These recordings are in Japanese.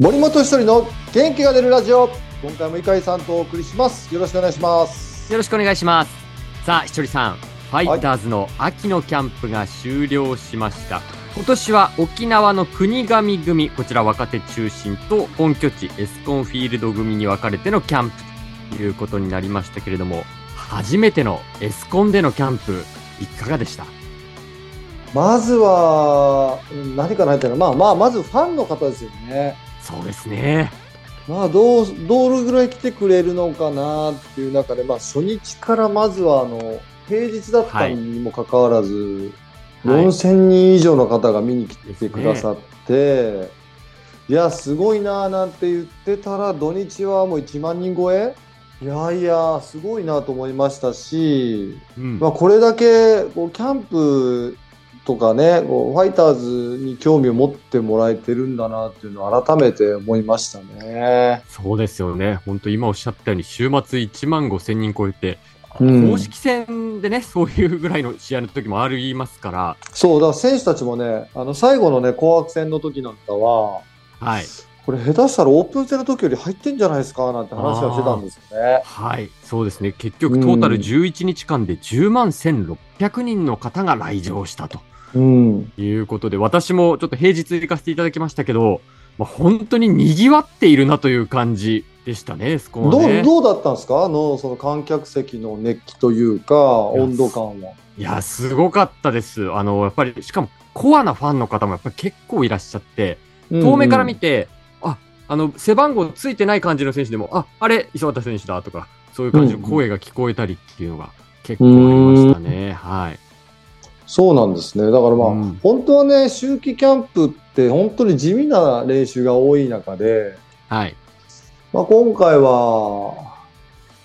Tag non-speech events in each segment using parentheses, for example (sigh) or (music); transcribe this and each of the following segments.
森本一人の元気が出るラジオ。今回も井海さんとお送りします。よろしくお願いします。よろしくお願いします。さあひとりさん。ファイターズの秋のキャンプが終了しました、はい、今年は沖縄の国頭組。こちら若手中心と本拠地エスコンフィールド組に分かれてのキャンプ。ということになりましたけれども初めてのエスコンでのキャンプいかがでした？まずは何かないっていうのまあまあまずファンの方ですよねそうですね。まあ、どう、どれぐらい来てくれるのかなっていう中で、まあ、初日からまずは、あの、平日だったにもかかわらず、はい、4000人以上の方が見に来てくださって、ね、いや、すごいなーなんて言ってたら、土日はもう1万人超え？いやいや、すごいなと思いましたし、うん、まあ、これだけこうキャンプとかね、ファイターズに興味を持ってもらえてるんだなっていうのを改めて思いましたね。そうですよね。本当今おっしゃったように週末1万5千人超えて、公式戦でね、そういうぐらいの試合の時もありますから。そう、だから選手たちもね、あの最後のね、紅白戦の時なんかは、はい。これ下手したらオープン戦の時より入ってんじゃないですかなんて話はしてたんですよね。はい、そうですね。結局トータル11日間で10万1600人の方が来場したと。うん、いうことで、私もちょっと平日行かせていただきましたけど、まあ、本当に賑わっているなという感じでしたね、そこねどうどうだったんですか？あの、その観客席の熱気というか、温度感は。いや、すごかったです。あの、やっぱり、しかも、コアなファンの方もやっぱり結構いらっしゃって、遠目から見て、うんうん、あ、あの、背番号ついてない感じの選手でも、あ、あれ、磯畑選手だとか、そういう感じの声が聞こえたりっていうのが結構ありましたね。はい。そうなんですね。だからまあ、うん、本当はね、秋季キャンプって本当に地味な練習が多い中で、はい。まあ今回は、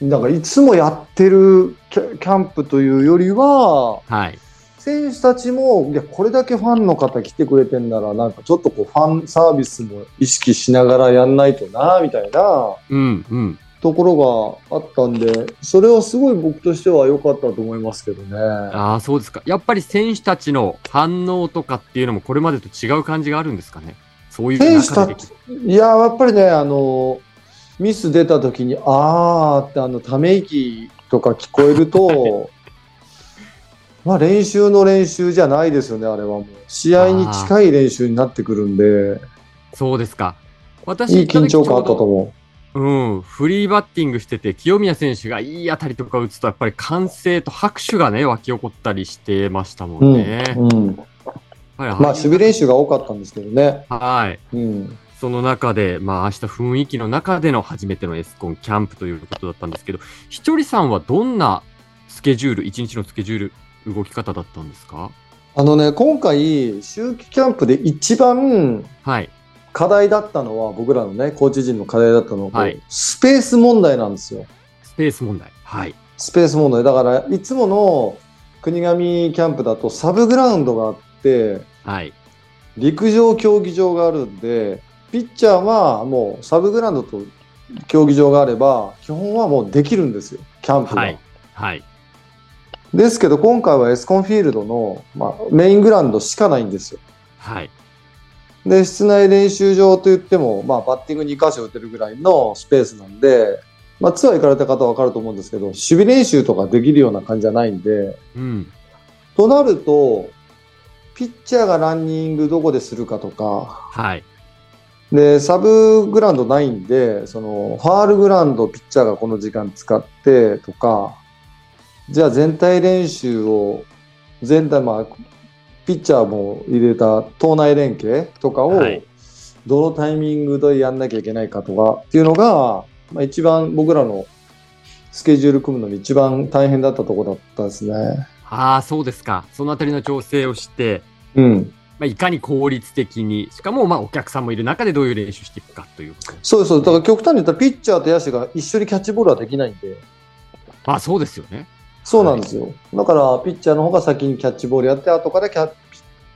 なんかいつもやってるキャンプというよりは、はい。選手たちも、いや、これだけファンの方来てくれてんなら、なんかちょっとこう、ファンサービスも意識しながらやんないとな、みたいな、うん、うん。ところがあったんで、それはすごい僕としては良かったと思いますけどね。ああ、そうですか。やっぱり選手たちの反応とかっていうのもこれまでと違う感じがあるんですかね？そういう選手たち、いや、やっぱりね、あの、ミス出た時に、あーってあの、ため息とか聞こえると、(laughs) まあ練習の練習じゃないですよね、あれはもう。試合に近い練習になってくるんで。そうですか。私、いい緊張感あったと思う。うん、フリーバッティングしてて、清宮選手がいい当たりとか打つと、やっぱり歓声と拍手がね、湧き起こったりしてましたもんね。うん、うん、まあ、守備練習が多かったんですけどね。はい。うん、その中で、まあ、明日雰囲気の中での初めてのエスコンキャンプということだったんですけど、ひとりさんはどんなスケジュール、一日のスケジュール、動き方だったんですか？あのね、今回、秋季キャンプで一番、はい。課題だったのは、僕らのね、コーチ陣の課題だったのは、はい、スペース問題なんですよ。スペース問題。はい。スペース問題。だから、いつもの国頭キャンプだとサブグラウンドがあって、はい。陸上競技場があるんで、ピッチャーはもうサブグラウンドと競技場があれば、基本はもうできるんですよ、キャンプが。はい。はい。ですけど、今回はエスコンフィールドの、まあ、メイングラウンドしかないんですよ。はい。で、室内練習場といっても、まあ、バッティング2箇所打てるぐらいのスペースなんで、まあ、ツアー行かれた方はわかると思うんですけど、守備練習とかできるような感じじゃないんで、うん。となると、ピッチャーがランニングどこでするかとか、はい。で、サブグラウンドないんで、その、ファールグラウンドピッチャーがこの時間使ってとか、じゃあ全体練習を、全体、まあ、ピッチャーも入れた党内連携とかを、どのタイミングでやんなきゃいけないかとかっていうのが、まあ、一番僕らのスケジュール組むのに一番大変だったところだったですね。ああ、そうですか。そのあたりの調整をして、うん。まあ、いかに効率的に、しかもまあお客さんもいる中でどういう練習していくかということ、そうです。だから極端に言ったらピッチャーと野手が一緒にキャッチボールはできないんで。あそうですよね。そうなんですよ。はい、だから、ピッチャーの方が先にキャッチボールやって、後からキャッ、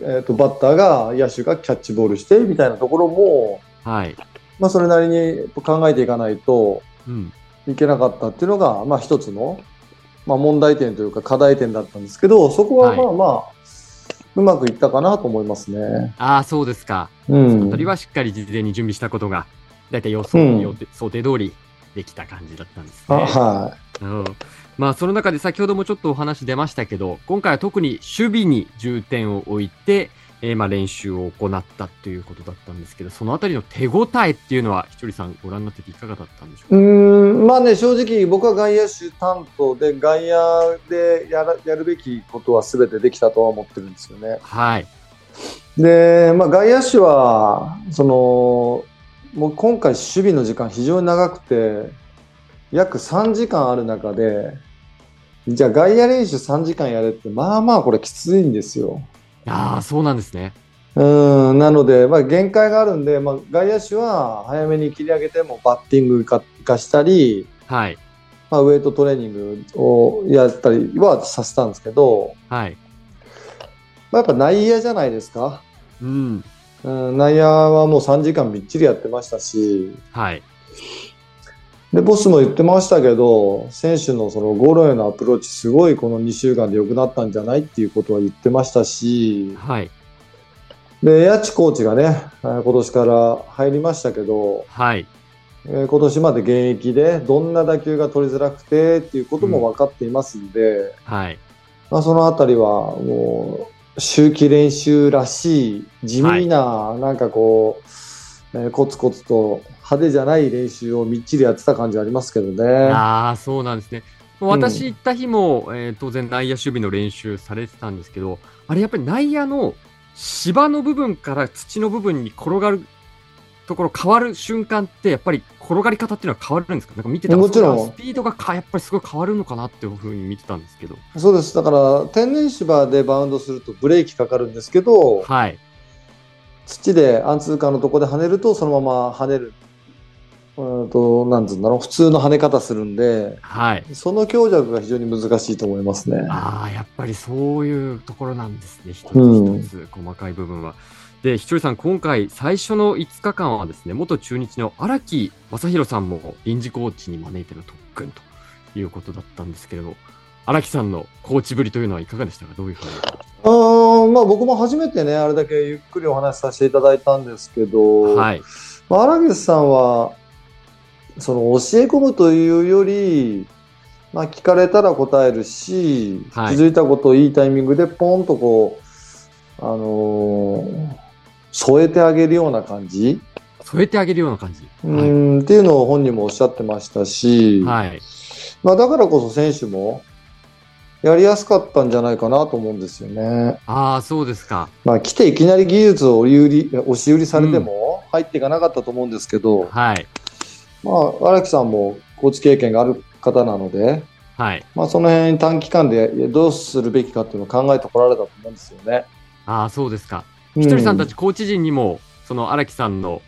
えーと、バッターが、野手がキャッチボールして、みたいなところも、はい。まあ、それなりに考えていかないといけなかったっていうのが、うん、まあ、一つの、まあ、問題点というか課題点だったんですけど、そこはまあまあ、はい、うまくいったかなと思いますね。ああ、そうですか。うそのあんたり。はしっかり事前に準備したことが、だいたい予想、うん想定通りできた感じだったんですあね。はうんまあ、その中で先ほどもちょっとお話出ましたけど、今回は特に守備に重点を置いて、えーまあ練習を行ったということだったんですけど、そのあたりの手応えっていうのは、ひとりさんご覧になってていかがだったんでしょうい。うーん、まあね、正直僕は外野手担当で、外野でやらやるべきことは全てできたとは思ってるんですよね。か。はい。で、まあ外野手は、その、もう今回守備の時間非常に長くて、約3時間ある中で、じゃあ外野練習3時間やれって、まあまあこれきついんですよ。ああ、そうなんですね。うん、なので、まあ、限界があるんで、まあ、外野手は早めに切り上げてもバッティング化化したり、はい。まあ、ウェイトトレーニングをやったりはさせたんですけど、はい。まあ、やっぱ内野じゃないですか。うん。うん、内野はもう3時間みっちりやってましたし、はい。で、ボスも言ってましたけど、選手のそのゴロへのアプローチ、すごいこの2週間で良くなったんじゃない？っていうことは言ってましたし、はい。で、ヤチコーチがね、えー今年から入りましたけど、はい。えー今年まで現役でどんな打球が取りづらくて？っていうことも分かっていますので、はい。まあ、そのあたりはもう周期練習らしい地味な、なんかこう、えーコツコツと派手じゃない練習をみっちりやってた感じありますけどね。ああ、そうなんですね。私行った日も、えー当然内野守備の練習されてたんですけど、あれやっぱり内野の芝の部分から土の部分に転がるところ変わる瞬間って、やっぱり転がり方っていうのは変わるんですか？なんか見てたらもちろんスピードがかやっぱりすごい変わるのかなっていうふうに見てたんですけど。そうです。だから天然芝でバウンドするとブレーキかかるんですけど、はい。土でアンツーカーのとこで跳ねるとそのまま跳ねる。うんと、なんつうんだろう、普通の跳ね方するんで、はい。その強弱が非常に難しいと思いますね。ああ、やっぱりそういうところなんですね。一つうん一つ細かい部分は。で、ひとりさん、今回最初の5日間はですね、元中日の荒木正弘さんも臨時コーチに招いての特訓ということだったんですけれど、荒木さんのコーチぶりというのはいかがでしたか？どういうふうに？まあ、僕も初めてね、あれだけゆっくりお話しさせていただいたんですけど、はい。まあ、荒木さんは、その教え込むというより、まあ、聞かれたら答えるし、はい気づいたことをいいタイミングでポンとこう、あのー添えてあげるような感じ、添えてあげるような感じ。うーんっていうのを本人もおっしゃってましたし、はい。はい。まあ、だからこそ選手もやりやすかったんじゃないかなと思うんですよね。ああ、そうですか。まあ、来ていきなり技術を売り売り押し売りされても入っていかなかったと思うんですけど、はい。まあ、荒木さんもコーチ経験がある方なので、はい。まあ、その辺短期間でどうするべきかっていうのを考えてこられたと思うんですよね。ああ、そうですか。うひとりさんたちコーチ陣にも、その荒木さんの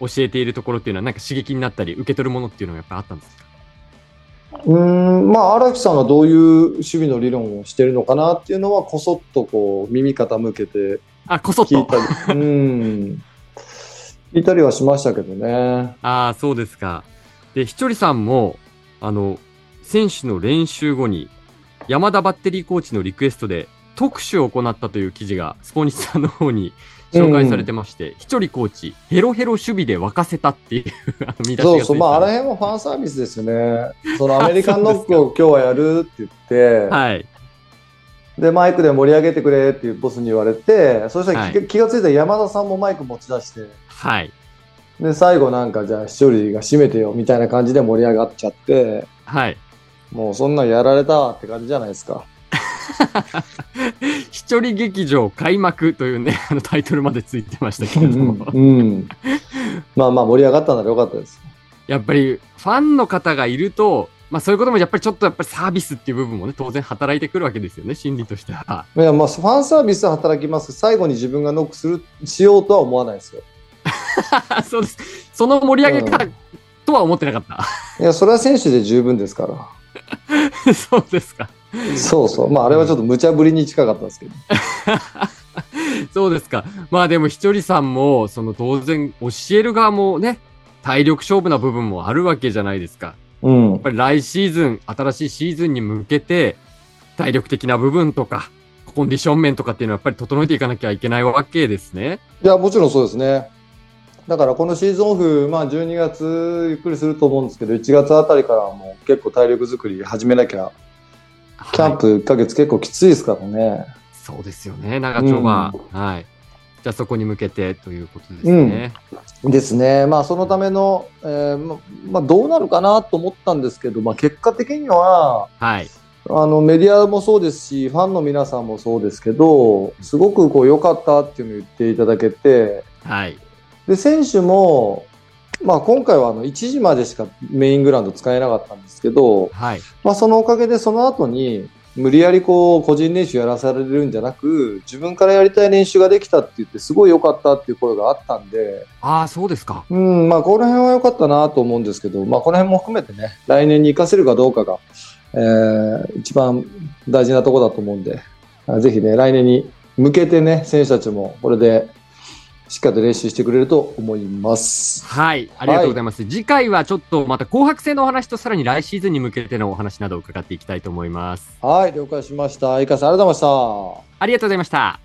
教えているところっていうのは、なんか刺激になったり、受け取るものっていうのがやっぱあったんですか？うーん、まあ、荒木さんがどういう守備の理論をしてるのかなっていうのは、こそっとこう耳傾けてあ、こそっと。聞いたり、うん、聞いたりはしましたけどね。ああ、そうですか。で、ひとりさんも、あの、選手の練習後に、山田バッテリーコーチのリクエストで、特集を行ったという記事が、スポニチさんの方に紹介されてまして、ひとりコーチ、ヘロヘロ守備で沸かせたっていう (laughs) 見出しがそうそう、まあ、あら辺もファンサービスですよね。その (laughs) アメリカンノックを今日はやるって言って、はい。で、マイクで盛り上げてくれっていうボスに言われて、そしたら気,、は気がついたら山田さんもマイク持ち出して、はい。で、最後なんかじゃあ、一人が締めてよみたいな感じで盛り上がっちゃって、はい。もうそんなんやられたって感じじゃないですか。(laughs) 一人劇場開幕というね、(laughs) あのタイトルまでついてましたけれども。うん。まあまあ盛り上がったならよかったです。やっぱりファンの方がいると、まあそういうこともやっぱりちょっとやっぱりサービスっていう部分もね、当然働いてくるわけですよね、心理としては。いや、まあ、ファンサービスは働きます。最後に自分がノックする、しようとは思わないですよ。(laughs) そうです。その盛り上げ方とは思ってなかった。いや、それは選手で十分ですから。そうですか。そうそう。まあ、あれはちょっと無茶ぶりに近かったですけど。そうですか。まあでもひとりさんも、その当然教える側もね、体力勝負な部分もあるわけじゃないですか。うんやっ。ぱり来シーズン、新しいシーズンに向けて、体力的な部分とか、コンディション面とかっていうのはやっぱり整えていかなきゃいけないわけですね。いや、もちろんそうですね。だからこのシーズンオフ、まあ12月ゆっくりすると思うんですけど、1月あたりからもう結構体力作り始めなきゃ、キャンプ1ヶ月結構きついですからね。そうですよね、長丁場。うん、はい。じゃあそこに向けてということですね。うん、ですね。まあそのための、えー、ままあどうなるかなと思ったんですけど、まあ結果的には、はい。あのメディアもそうですし、ファンの皆さんもそうですけど、すごくこう良かったっていうのを言っていただけて、はい。で、選手も、まあ今回はあの1時までしかメイングラウンド使えなかったんですけど、はい。まあそのおかげでその後に、無理やりこう個人練習やらされるんじゃなく自分からやりたい練習ができたって言ってすごい良かったっていう声があったんでああそうですかうんまあこの辺は良かったなと思うんですけどまあこの辺も含めてね来年に活かせるかどうかが、えー、一番大事なところだと思うんでぜひね来年に向けてね選手たちもこれでしっかりと練習してくれると思います。はい、ありがとうございます。はい、次回はちょっとまた紅白戦のお話とさらに来シーズンに向けてのお話などを伺っていきたいと思います。はい、了解しました。いかさんありがとうございました。ありがとうございました。